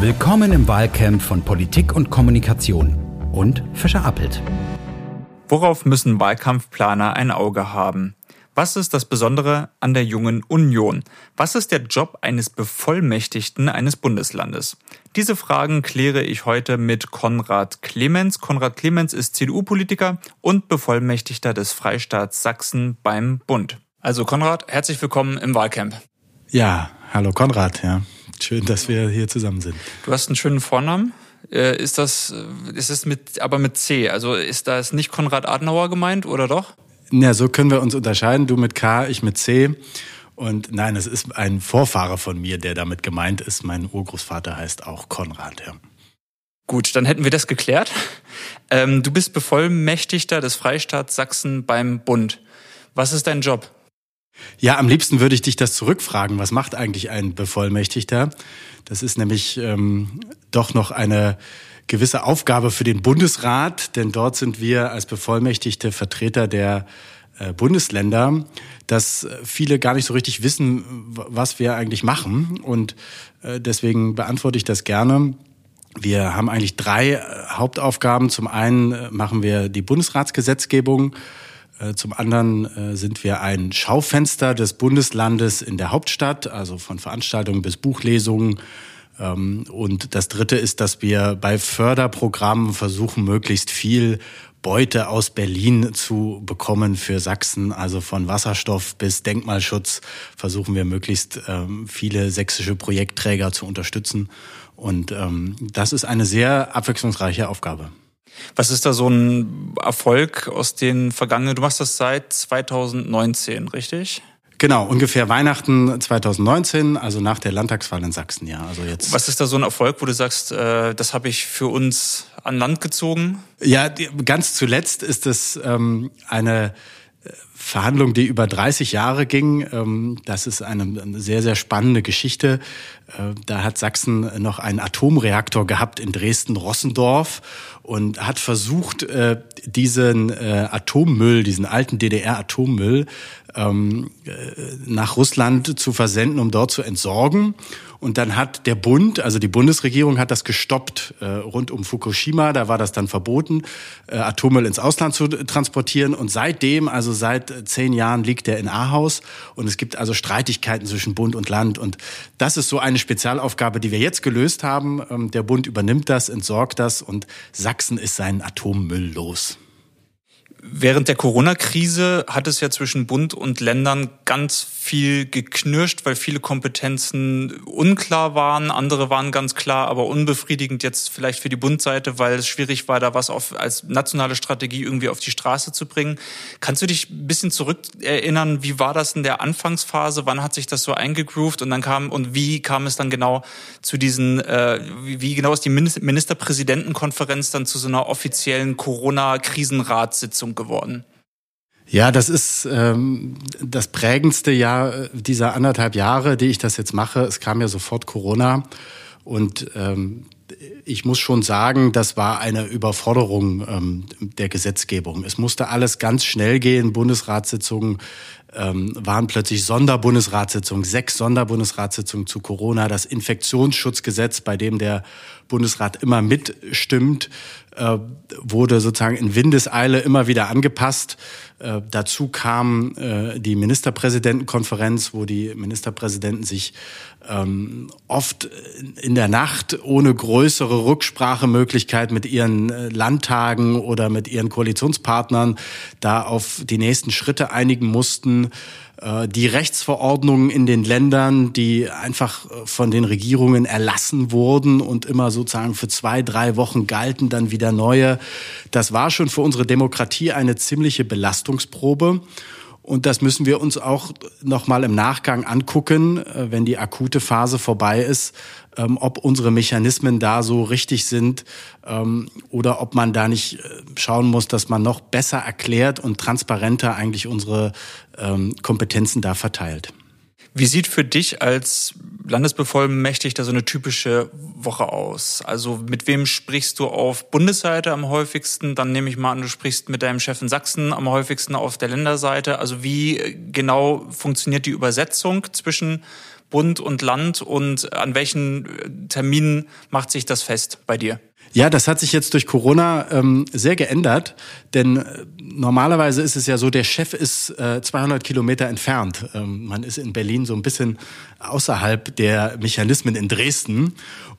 Willkommen im Wahlcamp von Politik und Kommunikation und Fischer Appelt. Worauf müssen Wahlkampfplaner ein Auge haben? Was ist das Besondere an der jungen Union? Was ist der Job eines Bevollmächtigten eines Bundeslandes? Diese Fragen kläre ich heute mit Konrad Clemens. Konrad Clemens ist CDU-Politiker und Bevollmächtigter des Freistaats Sachsen beim Bund. Also Konrad, herzlich willkommen im Wahlcamp. Ja, hallo Konrad, ja. Schön, dass wir hier zusammen sind. Du hast einen schönen Vornamen. Äh, ist das, äh, ist es mit, aber mit C? Also ist das nicht Konrad Adenauer gemeint oder doch? Ja, so können wir uns unterscheiden. Du mit K, ich mit C. Und nein, es ist ein Vorfahre von mir, der damit gemeint ist. Mein Urgroßvater heißt auch Konrad. Ja. Gut, dann hätten wir das geklärt. Ähm, du bist Bevollmächtigter des Freistaats Sachsen beim Bund. Was ist dein Job? Ja, am liebsten würde ich dich das zurückfragen. Was macht eigentlich ein Bevollmächtigter? Das ist nämlich ähm, doch noch eine gewisse Aufgabe für den Bundesrat, denn dort sind wir als bevollmächtigte Vertreter der äh, Bundesländer, dass viele gar nicht so richtig wissen, was wir eigentlich machen. Und äh, deswegen beantworte ich das gerne. Wir haben eigentlich drei äh, Hauptaufgaben. Zum einen machen wir die Bundesratsgesetzgebung. Äh, zum anderen äh, sind wir ein Schaufenster des Bundeslandes in der Hauptstadt, also von Veranstaltungen bis Buchlesungen. Ähm, und das Dritte ist, dass wir bei Förderprogrammen versuchen, möglichst viel Beute aus Berlin zu bekommen für Sachsen. Also von Wasserstoff bis Denkmalschutz versuchen wir möglichst ähm, viele sächsische Projektträger zu unterstützen. Und ähm, das ist eine sehr abwechslungsreiche Aufgabe. Was ist da so ein Erfolg aus den vergangenen, du machst das seit 2019, richtig? Genau, ungefähr Weihnachten 2019, also nach der Landtagswahl in Sachsen, ja. Also jetzt. Was ist da so ein Erfolg, wo du sagst, äh, das habe ich für uns an Land gezogen? Ja, die, ganz zuletzt ist es ähm, eine Verhandlung, die über 30 Jahre ging. Ähm, das ist eine, sehr, sehr spannende Geschichte. Äh, da hat Sachsen noch einen Atomreaktor gehabt in Dresden-Rossendorf und hat versucht, äh, diesen äh, Atommüll, diesen alten DDR-Atommüll ähm, äh, nach Russland zu versenden, um dort zu entsorgen. Und dann hat der Bund, also die Bundesregierung, hat das gestoppt äh, rund um Fukushima. Da war das dann verboten, äh, Atommüll ins Ausland zu transportieren. Und seitdem, also seit zehn Jahren, liegt der in Ahaus. Und es gibt also Streitigkeiten zwischen Bund und Land. Und das ist so eine Spezialaufgabe, die wir jetzt gelöst haben. Ähm, der Bund übernimmt das, entsorgt das und Sachsen ist seinen Atommüll los. Während der Corona-Krise hat es ja zwischen Bund und Ländern ganz viel geknirscht, weil viele Kompetenzen unklar waren. Andere waren ganz klar, aber unbefriedigend jetzt vielleicht für die Bundseite, weil es schwierig war, da was auf, als nationale Strategie irgendwie auf die Straße zu bringen. Kannst du dich ein bisschen zurück erinnern, wie war das in der Anfangsphase? Wann hat sich das so eingegroovt und dann kam, und wie kam es dann genau zu diesen, äh, wie genau ist die Ministerpräsidentenkonferenz dann zu so einer offiziellen Corona-Krisenratssitzung geworden. Ja, das ist ähm, das prägendste Jahr dieser anderthalb Jahre, die ich das jetzt mache. Es kam ja sofort Corona und ähm, ich muss schon sagen, das war eine Überforderung ähm, der Gesetzgebung. Es musste alles ganz schnell gehen. Bundesratssitzungen ähm, waren plötzlich Sonderbundesratssitzungen, sechs Sonderbundesratssitzungen zu Corona, das Infektionsschutzgesetz, bei dem der Bundesrat immer mitstimmt, äh, wurde sozusagen in Windeseile immer wieder angepasst. Äh, dazu kam äh, die Ministerpräsidentenkonferenz, wo die Ministerpräsidenten sich ähm, oft in der Nacht ohne größere Rücksprachemöglichkeit mit ihren äh, Landtagen oder mit ihren Koalitionspartnern da auf die nächsten Schritte einigen mussten. Äh, die Rechtsverordnungen in den Ländern, die einfach äh, von den Regierungen erlassen wurden und immer sozusagen für zwei, drei Wochen galten, dann wieder neue. Das war schon für unsere Demokratie eine ziemliche Belastungsprobe. Und das müssen wir uns auch nochmal im Nachgang angucken, äh, wenn die akute Phase vorbei ist, ähm, ob unsere Mechanismen da so richtig sind ähm, oder ob man da nicht äh, schauen muss, dass man noch besser erklärt und transparenter eigentlich unsere ähm, Kompetenzen da verteilt. Wie sieht für dich als Landesbevollmächtigter so eine typische Woche aus? Also mit wem sprichst du auf Bundesseite am häufigsten? Dann nehme ich mal an, du sprichst mit deinem Chef in Sachsen am häufigsten auf der Länderseite. Also wie genau funktioniert die Übersetzung zwischen Bund und Land und an welchen äh, Terminen macht sich das fest bei dir? Ja, das hat sich jetzt durch Corona ähm, sehr geändert, denn äh, normalerweise ist es ja so, der Chef ist äh, 200 Kilometer entfernt. Ähm, man ist in Berlin so ein bisschen außerhalb der Mechanismen in Dresden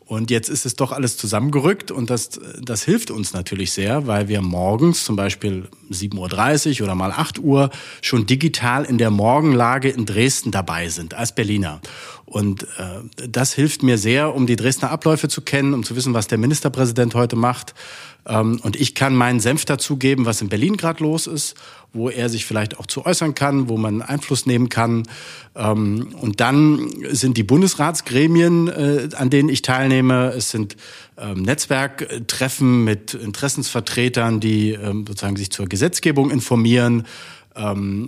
und jetzt ist es doch alles zusammengerückt und das, das hilft uns natürlich sehr, weil wir morgens zum Beispiel 7.30 Uhr oder mal 8 Uhr schon digital in der Morgenlage in Dresden dabei sind als Berliner. Und äh, das hilft mir sehr, um die Dresdner Abläufe zu kennen, um zu wissen, was der Ministerpräsident heute macht. Ähm, und ich kann meinen Senf dazugeben, was in Berlin gerade los ist wo er sich vielleicht auch zu äußern kann, wo man Einfluss nehmen kann. Ähm, und dann sind die Bundesratsgremien, äh, an denen ich teilnehme. Es sind ähm, Netzwerktreffen mit Interessensvertretern, die sozusagen sich zur Gesetzgebung informieren.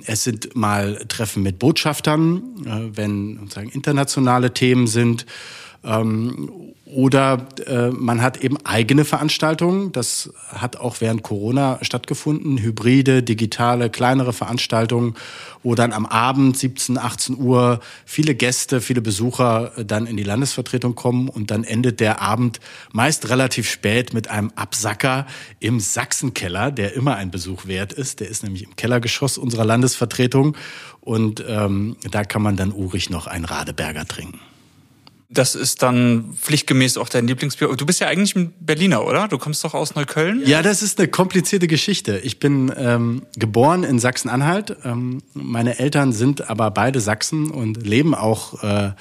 Es sind mal Treffen mit Botschaftern, äh, wenn sozusagen internationale Themen sind. Oder äh, man hat eben eigene Veranstaltungen. Das hat auch während Corona stattgefunden. Hybride, digitale, kleinere Veranstaltungen, wo dann am Abend 17, 18 Uhr viele Gäste, viele Besucher äh, dann in die Landesvertretung kommen. Und dann endet der Abend meist relativ spät mit einem Absacker im Sachsenkeller, der immer ein Besuch wert ist. Der ist nämlich im Kellergeschoss unserer Landesvertretung. Und ähm, da kann man dann urig noch ein Radeberger trinken. Das ist dann pflichtgemäß auch dein Lieblingsbier. Du bist ja eigentlich ein Berliner, oder? Du kommst doch aus Neukölln? Ja, das ist eine komplizierte Geschichte. Ich bin ähm, geboren in Sachsen-Anhalt. Ähm, meine Eltern sind aber beide Sachsen und leben auch äh,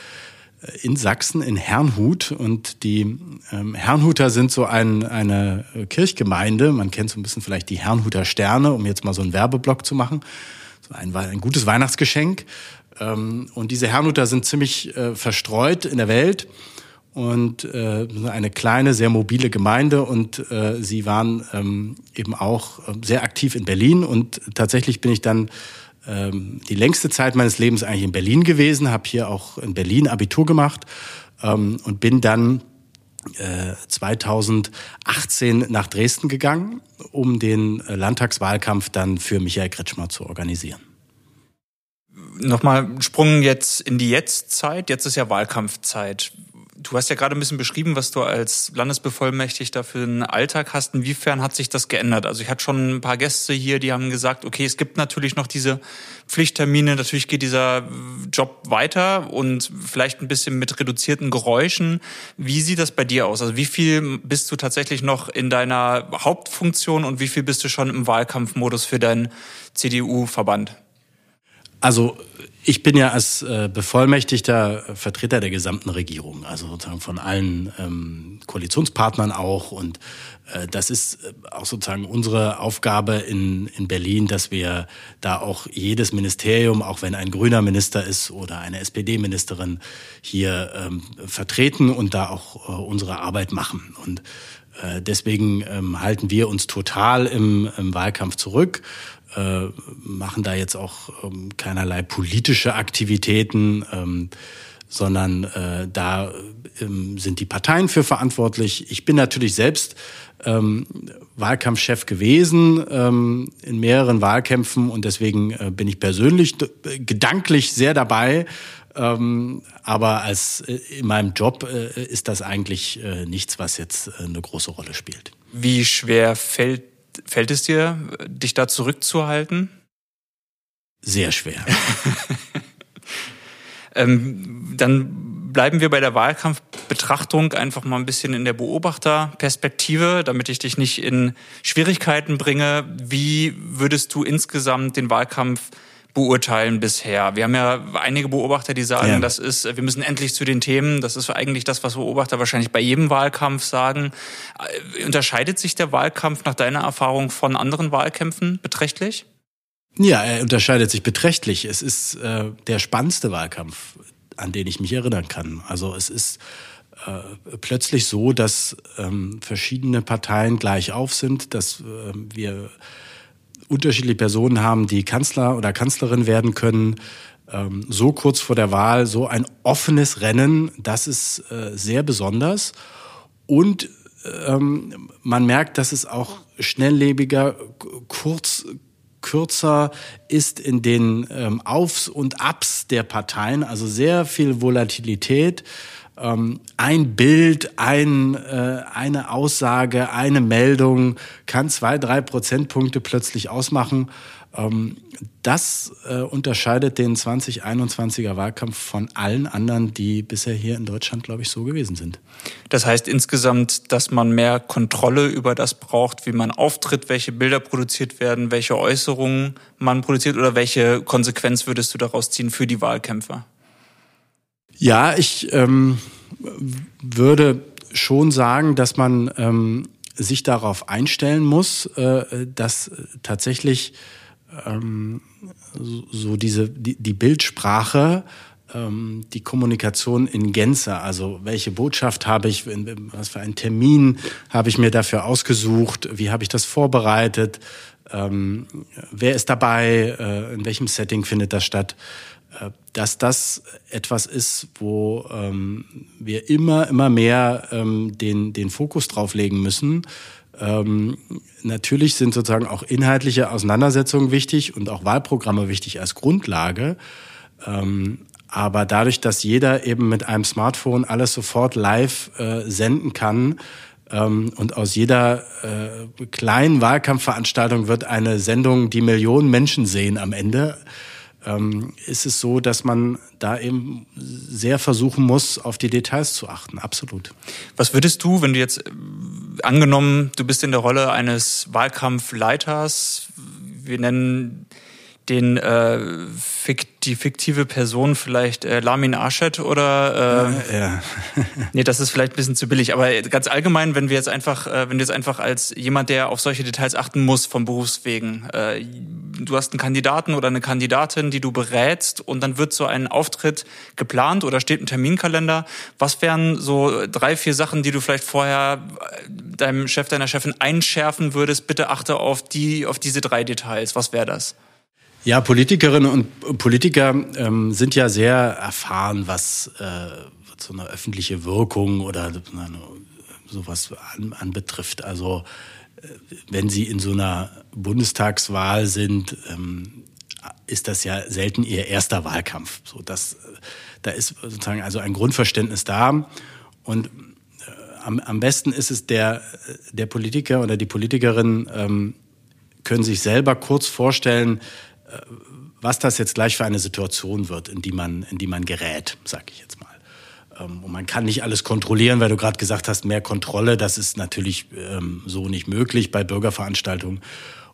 in Sachsen, in Herrnhut. Und die ähm, Herrnhuter sind so ein, eine Kirchgemeinde. Man kennt so ein bisschen vielleicht die Herrnhuter Sterne, um jetzt mal so einen Werbeblock zu machen. So ein, ein gutes Weihnachtsgeschenk. Ähm, und diese Herrnhuter sind ziemlich äh, verstreut in der Welt und äh, eine kleine, sehr mobile Gemeinde und äh, sie waren ähm, eben auch äh, sehr aktiv in Berlin und tatsächlich bin ich dann ähm, die längste Zeit meines Lebens eigentlich in Berlin gewesen, habe hier auch in Berlin Abitur gemacht ähm, und bin dann 2018 äh, nach Dresden gegangen, um den Landtagswahlkampf dann für Michael Kretschmer zu organisieren. Nochmal Sprung jetzt in die Jetztzeit. Jetzt ist ja Wahlkampfzeit. Du hast ja gerade ein bisschen beschrieben, was du als Landesbevollmächtigter für einen Alltag hast. Inwiefern hat sich das geändert? Also ich hatte schon ein paar Gäste hier, die haben gesagt, okay, es gibt natürlich noch diese Pflichttermine, natürlich geht dieser Job weiter und vielleicht ein bisschen mit reduzierten Geräuschen. Wie sieht das bei dir aus? Also wie viel bist du tatsächlich noch in deiner Hauptfunktion und wie viel bist du schon im Wahlkampfmodus für deinen CDU-Verband? Also ich bin ja als äh, bevollmächtigter Vertreter der gesamten Regierung, also sozusagen von allen ähm, Koalitionspartnern auch. Und äh, das ist äh, auch sozusagen unsere Aufgabe in, in Berlin, dass wir da auch jedes Ministerium, auch wenn ein grüner Minister ist oder eine SPD-Ministerin, hier ähm, vertreten und da auch äh, unsere Arbeit machen. Und äh, deswegen ähm, halten wir uns total im, im Wahlkampf zurück äh, machen da jetzt auch ähm, keinerlei politische Aktivitäten, ähm, sondern äh, da ähm, sind die Parteien für verantwortlich. Ich bin natürlich selbst ähm, Wahlkampfchef gewesen ähm, in mehreren Wahlkämpfen und deswegen äh, bin ich persönlich gedanklich sehr dabei. Ähm, aber als äh, in meinem Job äh, ist das eigentlich äh, nichts, was jetzt eine große Rolle spielt. Wie schwer fällt Fällt es dir, dich da zurückzuhalten? Sehr schwer. ähm, dann bleiben wir bei der Wahlkampfbetrachtung einfach mal ein bisschen in der Beobachterperspektive, damit ich dich nicht in Schwierigkeiten bringe. Wie würdest du insgesamt den Wahlkampf beurteilen bisher? Wir haben ja einige Beobachter, die sagen, ja. das ist, wir müssen endlich zu den Themen. Das ist eigentlich das, was Beobachter wahrscheinlich bei jedem Wahlkampf sagen. Äh, unterscheidet sich der Wahlkampf nach deiner Erfahrung von anderen Wahlkämpfen beträchtlich? Ja, er unterscheidet sich beträchtlich. Es ist äh, der spannendste Wahlkampf, an den ich mich erinnern kann. Also es ist äh, plötzlich so, dass ähm, verschiedene Parteien gleich auf sind, dass äh, wir unterschiedliche Personen haben, die Kanzler oder Kanzlerin werden können. Ähm, so kurz vor der Wahl, so ein offenes Rennen, das ist äh, sehr besonders. Und ähm, man merkt, dass es auch schnelllebiger, kurz kürzer ist in den ähm, Aufs und Abs der Parteien, also sehr viel Volatilität. Ähm, ein Bild, ein, äh, eine Aussage, eine Meldung kann zwei, drei Prozentpunkte plötzlich ausmachen. Ähm, das äh, unterscheidet den 2021er Wahlkampf von allen anderen, die bisher hier in Deutschland, glaube ich, so gewesen sind. Das heißt insgesamt, dass man mehr Kontrolle über das braucht, wie man auftritt, welche Bilder produziert werden, welche Äußerungen man produziert oder welche Konsequenz würdest du daraus ziehen für die Wahlkämpfer? Ja, ich ähm, würde schon sagen, dass man ähm, sich darauf einstellen muss, äh, dass tatsächlich ähm, so diese die, die Bildsprache ähm, die Kommunikation in Gänze, also welche Botschaft habe ich, was für einen Termin habe ich mir dafür ausgesucht, wie habe ich das vorbereitet, ähm, wer ist dabei, äh, in welchem Setting findet das statt, dass das etwas ist, wo ähm, wir immer, immer mehr ähm, den, den Fokus drauf legen müssen, ähm, natürlich sind sozusagen auch inhaltliche Auseinandersetzungen wichtig und auch Wahlprogramme wichtig als Grundlage. Ähm, aber dadurch, dass jeder eben mit einem Smartphone alles sofort live äh, senden kann, ähm, und aus jeder äh, kleinen Wahlkampfveranstaltung wird eine Sendung, die Millionen Menschen sehen am Ende, ähm, ist es so, dass man da eben sehr versuchen muss, auf die Details zu achten. Absolut. Was würdest du, wenn du jetzt äh, angenommen, du bist in der Rolle eines Wahlkampfleiters, wir nennen den äh, fikt, die fiktive Person vielleicht äh, Lamin Arshad oder äh, ja, ja. nee, das ist vielleicht ein bisschen zu billig, aber ganz allgemein, wenn wir jetzt einfach, äh, wenn du jetzt einfach als jemand, der auf solche Details achten muss vom Berufswegen, äh, du hast einen Kandidaten oder eine Kandidatin, die du berätst und dann wird so ein Auftritt geplant oder steht im Terminkalender. Was wären so drei, vier Sachen, die du vielleicht vorher deinem Chef, deiner Chefin einschärfen würdest? Bitte achte auf die, auf diese drei Details. Was wäre das? Ja, Politikerinnen und Politiker ähm, sind ja sehr erfahren, was äh, so eine öffentliche Wirkung oder sowas an, anbetrifft. Also äh, wenn sie in so einer Bundestagswahl sind, ähm, ist das ja selten ihr erster Wahlkampf. So, das, da ist sozusagen also ein Grundverständnis da. Und äh, am, am besten ist es der, der Politiker oder die Politikerin ähm, können sich selber kurz vorstellen, was das jetzt gleich für eine Situation wird, in die man, in die man gerät, sag ich jetzt mal. Ähm, und man kann nicht alles kontrollieren, weil du gerade gesagt hast, mehr Kontrolle, das ist natürlich ähm, so nicht möglich bei Bürgerveranstaltungen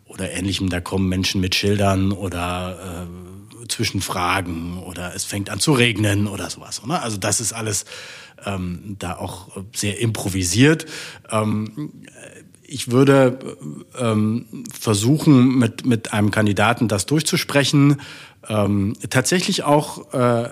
oder ähnlichem. Da kommen Menschen mit Schildern oder äh, Zwischenfragen oder es fängt an zu regnen oder sowas. Oder? Also das ist alles ähm, da auch sehr improvisiert. Ähm, ich würde ähm, versuchen, mit, mit einem Kandidaten das durchzusprechen. Ähm, tatsächlich auch äh,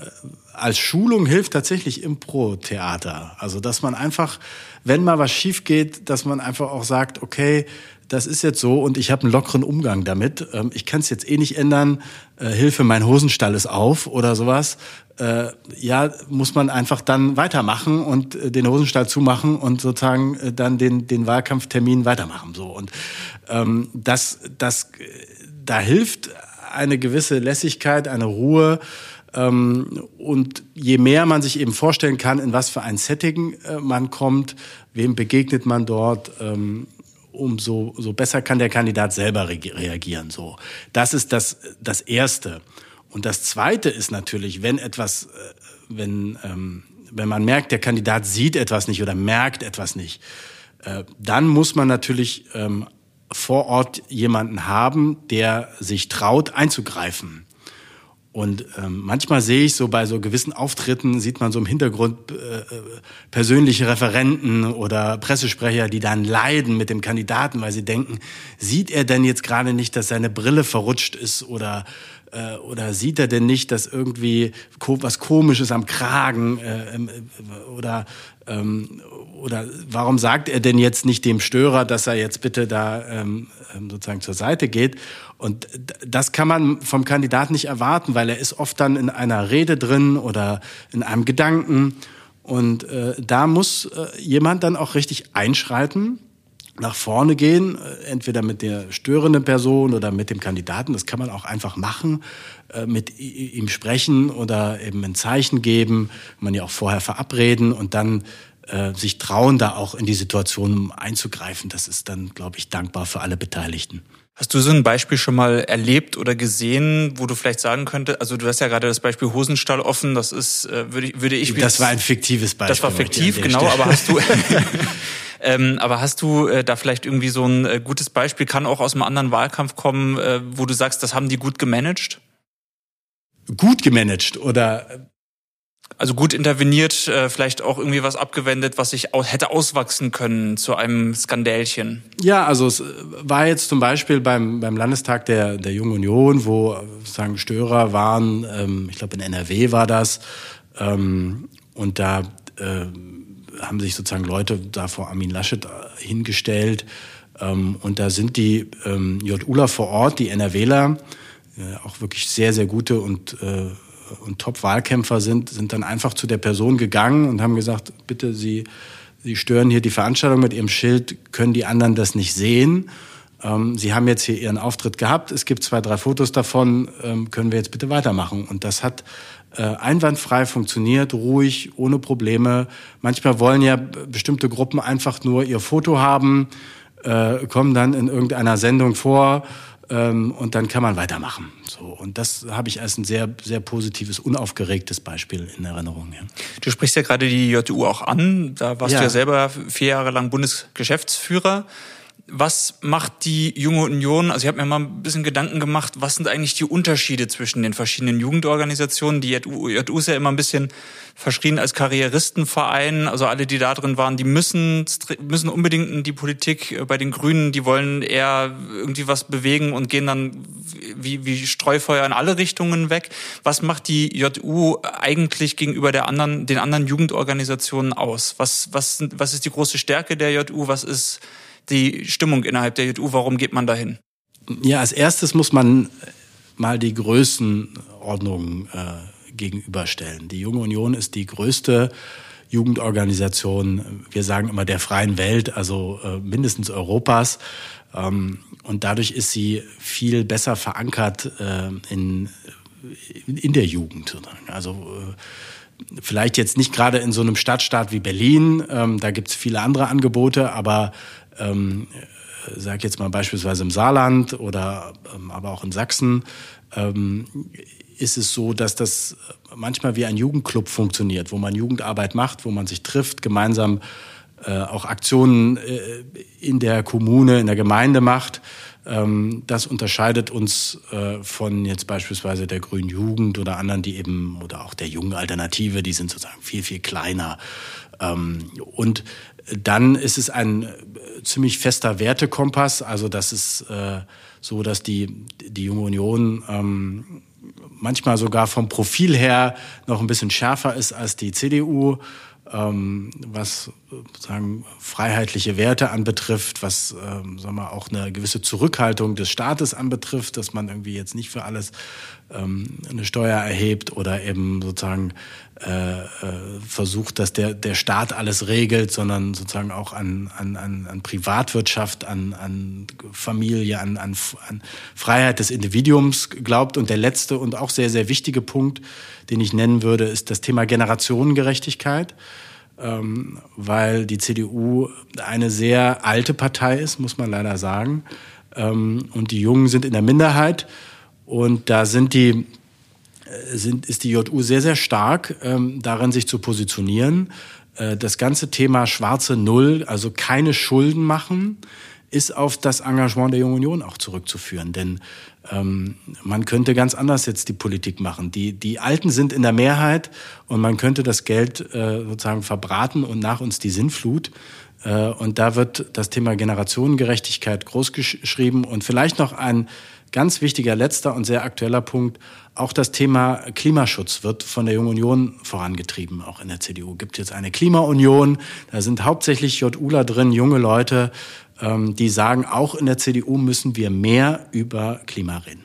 als Schulung hilft tatsächlich Impro-Theater. Also, dass man einfach, wenn mal was schief geht, dass man einfach auch sagt, okay, das ist jetzt so und ich habe einen lockeren Umgang damit. Ähm, ich kann es jetzt eh nicht ändern. Äh, Hilfe, mein Hosenstall ist auf oder sowas. Äh, ja, muss man einfach dann weitermachen und äh, den Hosenstall zumachen und sozusagen äh, dann den, den Wahlkampftermin weitermachen. So und ähm, das, das, da hilft eine gewisse Lässigkeit, eine Ruhe. Ähm, und je mehr man sich eben vorstellen kann, in was für ein Setting äh, man kommt, wem begegnet man dort, ähm, umso so besser kann der Kandidat selber re reagieren. So, das ist das das erste. Und das zweite ist natürlich, wenn etwas, äh, wenn ähm, wenn man merkt, der Kandidat sieht etwas nicht oder merkt etwas nicht, äh, dann muss man natürlich ähm, vor Ort jemanden haben, der sich traut einzugreifen. Und ähm, manchmal sehe ich so bei so gewissen Auftritten, sieht man so im Hintergrund äh, persönliche Referenten oder Pressesprecher, die dann leiden mit dem Kandidaten, weil sie denken, sieht er denn jetzt gerade nicht, dass seine Brille verrutscht ist oder äh, oder sieht er denn nicht, dass irgendwie was Komisches am Kragen äh, äh, oder ähm, oder warum sagt er denn jetzt nicht dem Störer, dass er jetzt bitte da ähm, ähm sozusagen zur Seite geht? Und das kann man vom Kandidaten nicht erwarten, weil er ist oft dann in einer Rede drin oder in einem Gedanken. Und äh, da muss äh, jemand dann auch richtig einschreiten nach vorne gehen, äh, entweder mit der störenden Person oder mit dem Kandidaten. Das kann man auch einfach machen, äh, mit ihm sprechen oder eben ein Zeichen geben, man ja auch vorher verabreden und dann äh, sich trauen, da auch in die Situation einzugreifen. Das ist dann, glaube ich, dankbar für alle Beteiligten. Hast du so ein Beispiel schon mal erlebt oder gesehen, wo du vielleicht sagen könntest, also du hast ja gerade das Beispiel Hosenstall offen, das ist, würde, würde ich... Das war ein fiktives Beispiel. Das war fiktiv, genau, aber hast du... Ähm, aber hast du äh, da vielleicht irgendwie so ein äh, gutes Beispiel, kann auch aus einem anderen Wahlkampf kommen, äh, wo du sagst, das haben die gut gemanagt? Gut gemanagt oder äh, also gut interveniert, äh, vielleicht auch irgendwie was abgewendet, was sich hätte auswachsen können zu einem Skandälchen. Ja, also es war jetzt zum Beispiel beim, beim Landestag der, der Jungen Union, wo sagen Störer waren, ähm, ich glaube in NRW war das, ähm, und da äh, haben sich sozusagen Leute da vor Armin Laschet äh, hingestellt. Ähm, und da sind die ähm, JUler vor Ort, die NRWler, äh, auch wirklich sehr, sehr gute und, äh, und Top-Wahlkämpfer sind, sind dann einfach zu der Person gegangen und haben gesagt, bitte, Sie, Sie stören hier die Veranstaltung mit Ihrem Schild, können die anderen das nicht sehen? Ähm, Sie haben jetzt hier Ihren Auftritt gehabt, es gibt zwei, drei Fotos davon, ähm, können wir jetzt bitte weitermachen? Und das hat einwandfrei funktioniert, ruhig, ohne Probleme. Manchmal wollen ja bestimmte Gruppen einfach nur ihr Foto haben, äh, kommen dann in irgendeiner Sendung vor ähm, und dann kann man weitermachen. So und das habe ich als ein sehr sehr positives, unaufgeregtes Beispiel in Erinnerung. Ja. Du sprichst ja gerade die JU auch an. Da warst ja. du ja selber vier Jahre lang Bundesgeschäftsführer was macht die junge Union? Also ich habe mir mal ein bisschen Gedanken gemacht, was sind eigentlich die Unterschiede zwischen den verschiedenen Jugendorganisationen? Die JU, JU ist ja immer ein bisschen verschrien als Karrieristenverein. Also alle, die da drin waren, die müssen, müssen unbedingt in die Politik. Bei den Grünen, die wollen eher irgendwie was bewegen und gehen dann wie, wie Streufeuer in alle Richtungen weg. Was macht die JU eigentlich gegenüber der anderen, den anderen Jugendorganisationen aus? Was, was, was ist die große Stärke der JU? Was ist die Stimmung innerhalb der JU? Warum geht man dahin? Ja, als erstes muss man mal die Größenordnung äh, gegenüberstellen. Die Junge Union ist die größte Jugendorganisation, wir sagen immer der freien Welt, also äh, mindestens Europas. Ähm, und dadurch ist sie viel besser verankert äh, in, in der Jugend. Also äh, vielleicht jetzt nicht gerade in so einem Stadtstaat wie Berlin, ähm, da gibt es viele andere Angebote, aber ähm, sag jetzt mal beispielsweise im Saarland oder ähm, aber auch in Sachsen, ähm, ist es so, dass das manchmal wie ein Jugendclub funktioniert, wo man Jugendarbeit macht, wo man sich trifft, gemeinsam äh, auch Aktionen äh, in der Kommune, in der Gemeinde macht. Ähm, das unterscheidet uns äh, von jetzt beispielsweise der Grünen Jugend oder anderen, die eben, oder auch der jungen Alternative, die sind sozusagen viel, viel kleiner. Ähm, und dann ist es ein äh, ziemlich fester Wertekompass. Also das ist äh, so, dass die, die Junge Union ähm, manchmal sogar vom Profil her noch ein bisschen schärfer ist als die CDU, ähm, was sagen freiheitliche Werte anbetrifft, was ähm, sagen wir auch eine gewisse Zurückhaltung des Staates anbetrifft, dass man irgendwie jetzt nicht für alles ähm, eine Steuer erhebt oder eben sozusagen äh, äh, versucht, dass der, der Staat alles regelt, sondern sozusagen auch an, an, an, an Privatwirtschaft, an, an Familie, an, an, an Freiheit des Individuums glaubt. Und der letzte und auch sehr, sehr wichtige Punkt, den ich nennen würde, ist das Thema Generationengerechtigkeit. Ähm, weil die CDU eine sehr alte Partei ist, muss man leider sagen. Ähm, und die Jungen sind in der Minderheit. Und da sind die, äh, sind, ist die JU sehr, sehr stark ähm, darin, sich zu positionieren. Äh, das ganze Thema schwarze Null, also keine Schulden machen, ist auf das Engagement der Jungen Union auch zurückzuführen. Denn ähm, man könnte ganz anders jetzt die Politik machen. Die, die Alten sind in der Mehrheit und man könnte das Geld äh, sozusagen verbraten und nach uns die Sinnflut. Äh, und da wird das Thema Generationengerechtigkeit großgeschrieben und vielleicht noch ein Ganz wichtiger letzter und sehr aktueller Punkt, auch das Thema Klimaschutz wird von der Jungen Union vorangetrieben, auch in der CDU. Gibt jetzt eine Klimaunion, da sind hauptsächlich JUler drin, junge Leute, ähm, die sagen, auch in der CDU müssen wir mehr über Klima reden.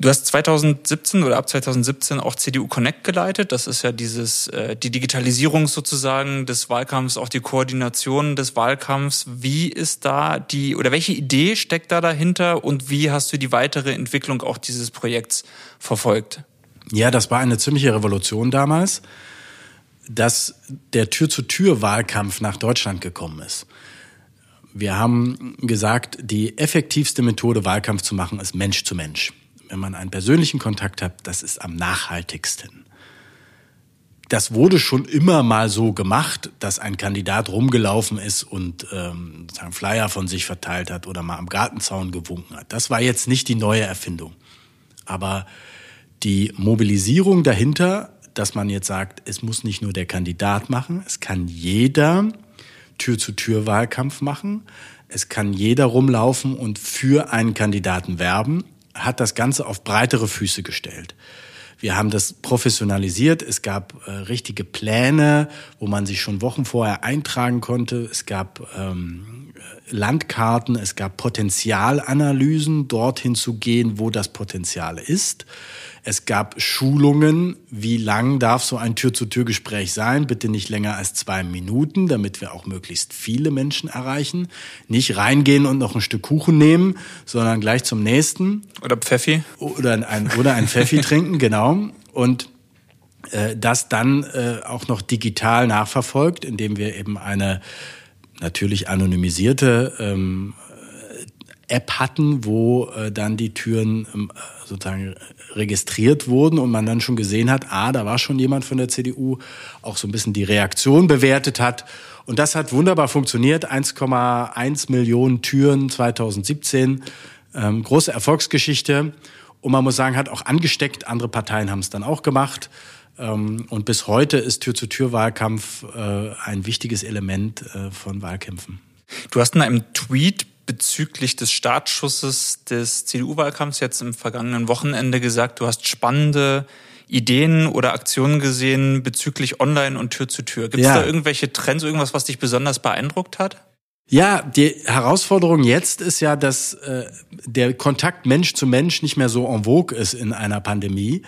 Du hast 2017 oder ab 2017 auch CDU Connect geleitet. Das ist ja dieses äh, die Digitalisierung sozusagen des Wahlkampfs, auch die Koordination des Wahlkampfs. Wie ist da die oder welche Idee steckt da dahinter und wie hast du die weitere Entwicklung auch dieses Projekts verfolgt? Ja, das war eine ziemliche Revolution damals, dass der Tür-zu-Tür-Wahlkampf nach Deutschland gekommen ist. Wir haben gesagt, die effektivste Methode, Wahlkampf zu machen, ist Mensch zu Mensch wenn man einen persönlichen Kontakt hat, das ist am nachhaltigsten. Das wurde schon immer mal so gemacht, dass ein Kandidat rumgelaufen ist und ähm, sozusagen Flyer von sich verteilt hat oder mal am Gartenzaun gewunken hat. Das war jetzt nicht die neue Erfindung. Aber die Mobilisierung dahinter, dass man jetzt sagt, es muss nicht nur der Kandidat machen, es kann jeder Tür-zu-Tür-Wahlkampf machen, es kann jeder rumlaufen und für einen Kandidaten werben hat das Ganze auf breitere Füße gestellt. Wir haben das professionalisiert. Es gab äh, richtige Pläne, wo man sich schon Wochen vorher eintragen konnte. Es gab ähm, Landkarten, es gab Potenzialanalysen, dorthin zu gehen, wo das Potenzial ist. Es gab Schulungen, wie lang darf so ein Tür-zu-Tür-Gespräch sein? Bitte nicht länger als zwei Minuten, damit wir auch möglichst viele Menschen erreichen. Nicht reingehen und noch ein Stück Kuchen nehmen, sondern gleich zum nächsten. Oder Pfeffi. Oder ein, oder ein Pfeffi trinken, genau. Und äh, das dann äh, auch noch digital nachverfolgt, indem wir eben eine natürlich anonymisierte ähm, App hatten, wo äh, dann die Türen ähm, sozusagen registriert wurden und man dann schon gesehen hat, ah, da war schon jemand von der CDU, auch so ein bisschen die Reaktion bewertet hat. Und das hat wunderbar funktioniert. 1,1 Millionen Türen 2017. Ähm, große Erfolgsgeschichte. Und man muss sagen, hat auch angesteckt. Andere Parteien haben es dann auch gemacht. Ähm, und bis heute ist Tür-zu-Tür-Wahlkampf äh, ein wichtiges Element äh, von Wahlkämpfen. Du hast in einem Tweet bezüglich des Startschusses des CDU-Wahlkampfs jetzt im vergangenen Wochenende gesagt, du hast spannende Ideen oder Aktionen gesehen bezüglich Online und Tür zu Tür. Gibt es ja. da irgendwelche Trends, irgendwas, was dich besonders beeindruckt hat? Ja, die Herausforderung jetzt ist ja, dass äh, der Kontakt Mensch zu Mensch nicht mehr so en vogue ist in einer Pandemie.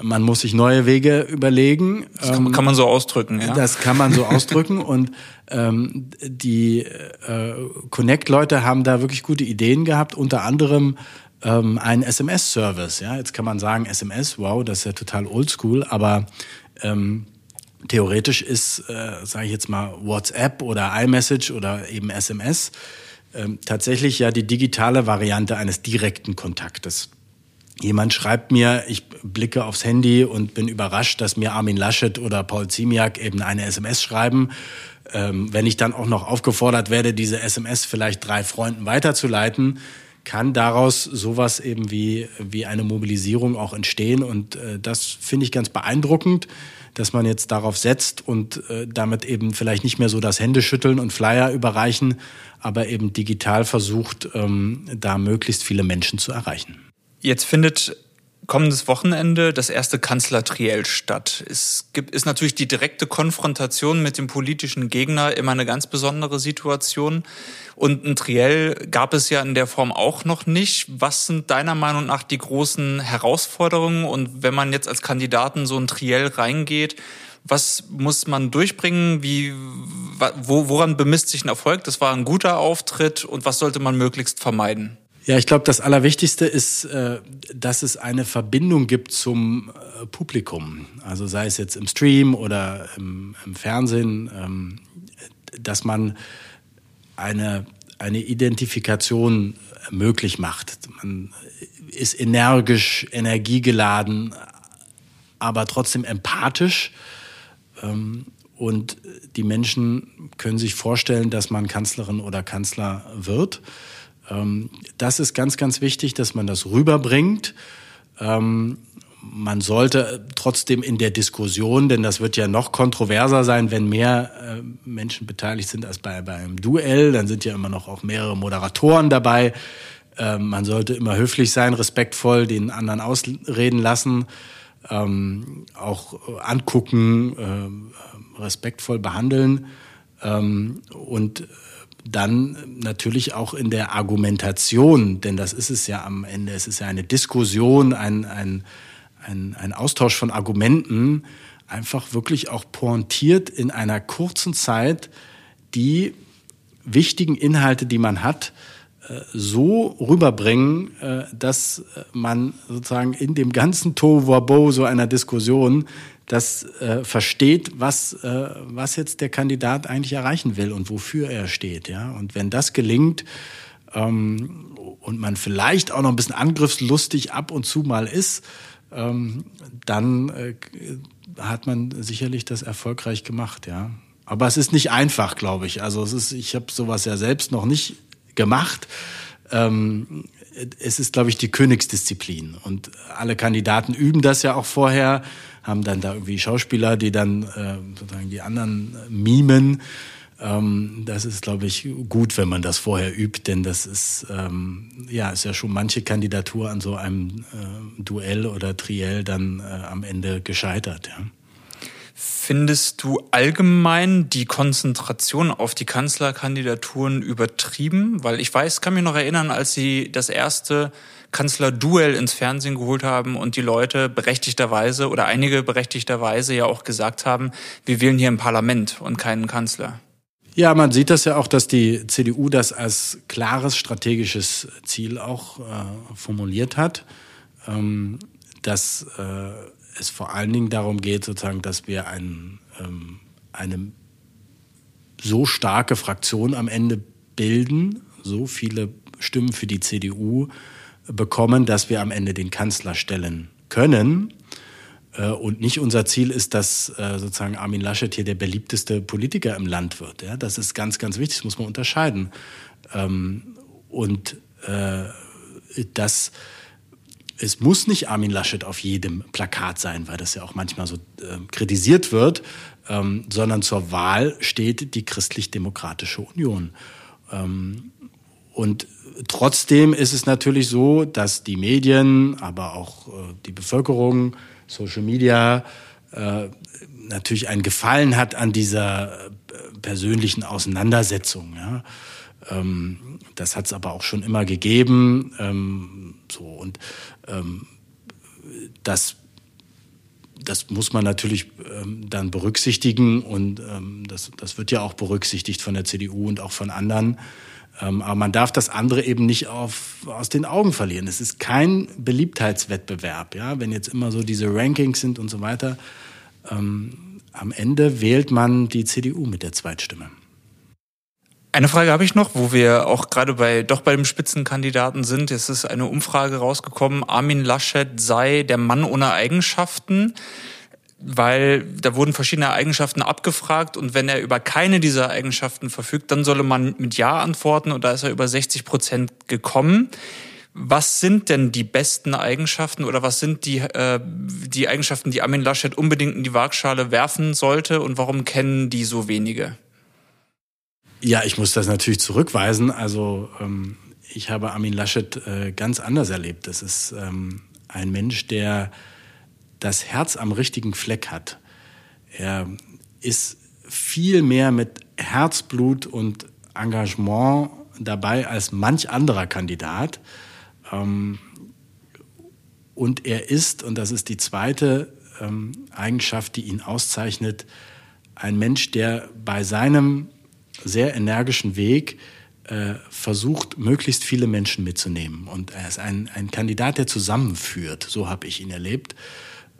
Man muss sich neue Wege überlegen. Das kann, kann man so ausdrücken, ja. Das kann man so ausdrücken und ähm, die äh, Connect-Leute haben da wirklich gute Ideen gehabt, unter anderem ähm, einen SMS-Service. Ja, jetzt kann man sagen, SMS, wow, das ist ja total oldschool, aber ähm, theoretisch ist, äh, sage ich jetzt mal, WhatsApp oder iMessage oder eben SMS ähm, tatsächlich ja die digitale Variante eines direkten Kontaktes. Jemand schreibt mir, ich blicke aufs Handy und bin überrascht, dass mir Armin Laschet oder Paul Ziemiak eben eine SMS schreiben. Ähm, wenn ich dann auch noch aufgefordert werde, diese SMS vielleicht drei Freunden weiterzuleiten, kann daraus sowas eben wie, wie eine Mobilisierung auch entstehen. Und äh, das finde ich ganz beeindruckend, dass man jetzt darauf setzt und äh, damit eben vielleicht nicht mehr so das Händeschütteln und Flyer überreichen, aber eben digital versucht, ähm, da möglichst viele Menschen zu erreichen. Jetzt findet kommendes Wochenende das erste Kanzlertriell statt. Es gibt, ist natürlich die direkte Konfrontation mit dem politischen Gegner immer eine ganz besondere Situation. Und ein Triell gab es ja in der Form auch noch nicht. Was sind deiner Meinung nach die großen Herausforderungen? Und wenn man jetzt als Kandidaten so ein Triell reingeht, was muss man durchbringen? Wie, wo, woran bemisst sich ein Erfolg? Das war ein guter Auftritt. Und was sollte man möglichst vermeiden? Ja, ich glaube, das Allerwichtigste ist, äh, dass es eine Verbindung gibt zum äh, Publikum. Also sei es jetzt im Stream oder im, im Fernsehen, ähm, dass man eine, eine Identifikation möglich macht. Man ist energisch, energiegeladen, aber trotzdem empathisch. Ähm, und die Menschen können sich vorstellen, dass man Kanzlerin oder Kanzler wird. Ähm, das ist ganz, ganz wichtig, dass man das rüberbringt. Ähm, man sollte trotzdem in der Diskussion, denn das wird ja noch kontroverser sein, wenn mehr äh, Menschen beteiligt sind als bei, bei einem Duell, dann sind ja immer noch auch mehrere Moderatoren dabei. Ähm, man sollte immer höflich sein, respektvoll den anderen ausreden lassen, auch angucken, respektvoll behandeln und dann natürlich auch in der Argumentation, denn das ist es ja am Ende, es ist ja eine Diskussion, ein, ein, ein, ein Austausch von Argumenten, einfach wirklich auch pointiert in einer kurzen Zeit die wichtigen Inhalte, die man hat, äh, so rüberbringen, äh, dass man sozusagen in dem ganzen Tohuwabo so einer Diskussion das äh, versteht, was, äh, was jetzt der Kandidat eigentlich erreichen will und wofür er steht. Ja? Und wenn das gelingt ähm, und man vielleicht auch noch ein bisschen angriffslustig ab und zu mal ist, ähm, dann äh, hat man sicherlich das erfolgreich gemacht. Ja? Aber es ist nicht einfach, glaube ich. Also es ist, ich habe sowas ja selbst noch nicht gemacht. Ähm, es ist, glaube ich, die Königsdisziplin. Und alle Kandidaten üben das ja auch vorher, haben dann da irgendwie Schauspieler, die dann äh, sozusagen die anderen mimen. Ähm, das ist, glaube ich, gut, wenn man das vorher übt, denn das ist ähm, ja ist ja schon manche Kandidatur an so einem äh, Duell oder Triell dann äh, am Ende gescheitert. Ja. Findest du allgemein die Konzentration auf die Kanzlerkandidaturen übertrieben? Weil ich weiß, kann mich noch erinnern, als sie das erste Kanzlerduell ins Fernsehen geholt haben und die Leute berechtigterweise oder einige berechtigterweise ja auch gesagt haben, wir wählen hier ein Parlament und keinen Kanzler. Ja, man sieht das ja auch, dass die CDU das als klares strategisches Ziel auch äh, formuliert hat. Ähm, dass äh, es vor allen Dingen darum geht, sozusagen, dass wir ein, ähm, eine so starke Fraktion am Ende bilden, so viele Stimmen für die CDU bekommen, dass wir am Ende den Kanzler stellen können. Äh, und nicht unser Ziel ist, dass äh, sozusagen Armin Laschet hier der beliebteste Politiker im Land wird. Ja, das ist ganz, ganz wichtig, das muss man unterscheiden. Ähm, und äh, das es muss nicht Armin Laschet auf jedem Plakat sein, weil das ja auch manchmal so äh, kritisiert wird, ähm, sondern zur Wahl steht die Christlich-Demokratische Union. Ähm, und trotzdem ist es natürlich so, dass die Medien, aber auch äh, die Bevölkerung, Social Media, äh, natürlich einen Gefallen hat an dieser äh, persönlichen Auseinandersetzung. Ja. Ähm, das hat es aber auch schon immer gegeben. Ähm, so und ähm, das das muss man natürlich ähm, dann berücksichtigen und ähm, das, das wird ja auch berücksichtigt von der CDU und auch von anderen. Ähm, aber man darf das andere eben nicht auf, aus den Augen verlieren. Es ist kein Beliebtheitswettbewerb, ja, wenn jetzt immer so diese Rankings sind und so weiter. Ähm, am Ende wählt man die CDU mit der Zweitstimme. Eine Frage habe ich noch, wo wir auch gerade bei doch bei dem Spitzenkandidaten sind. Es ist eine Umfrage rausgekommen, Armin Laschet sei der Mann ohne Eigenschaften, weil da wurden verschiedene Eigenschaften abgefragt und wenn er über keine dieser Eigenschaften verfügt, dann solle man mit Ja antworten und da ist er über 60 Prozent gekommen. Was sind denn die besten Eigenschaften oder was sind die, äh, die Eigenschaften, die Armin Laschet unbedingt in die Waagschale werfen sollte und warum kennen die so wenige? Ja, ich muss das natürlich zurückweisen. Also ähm, ich habe Armin Laschet äh, ganz anders erlebt. Das ist ähm, ein Mensch, der das Herz am richtigen Fleck hat. Er ist viel mehr mit Herzblut und Engagement dabei als manch anderer Kandidat. Ähm, und er ist, und das ist die zweite ähm, Eigenschaft, die ihn auszeichnet, ein Mensch, der bei seinem sehr energischen Weg äh, versucht, möglichst viele Menschen mitzunehmen. Und er ist ein, ein Kandidat, der zusammenführt. So habe ich ihn erlebt.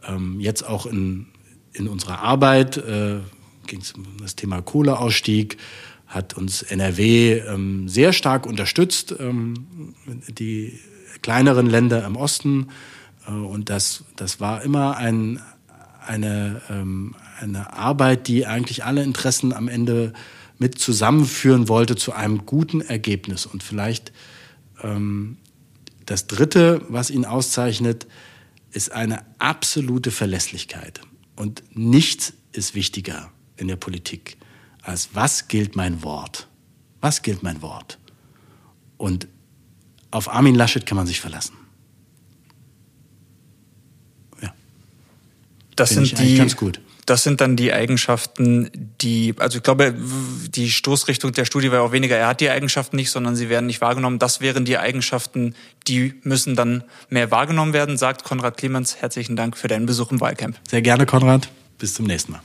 Ähm, jetzt auch in, in unserer Arbeit äh, ging es um das Thema Kohleausstieg, hat uns NRW ähm, sehr stark unterstützt, ähm, die kleineren Länder im Osten. Äh, und das, das war immer ein, eine, eine Arbeit, die eigentlich alle Interessen am Ende mit zusammenführen wollte zu einem guten Ergebnis. Und vielleicht ähm, das Dritte, was ihn auszeichnet, ist eine absolute Verlässlichkeit. Und nichts ist wichtiger in der Politik als was gilt mein Wort? Was gilt mein Wort? Und auf Armin Laschet kann man sich verlassen. Ja. Das Find sind die, ganz gut das sind dann die Eigenschaften, die, also ich glaube, die Stoßrichtung der Studie war auch weniger, er hat die Eigenschaften nicht, sondern sie werden nicht wahrgenommen. Das wären die Eigenschaften, die müssen dann mehr wahrgenommen werden, sagt Konrad Clemens. Herzlichen Dank für deinen Besuch im Wahlcamp. Sehr gerne, Konrad. Bis zum nächsten Mal.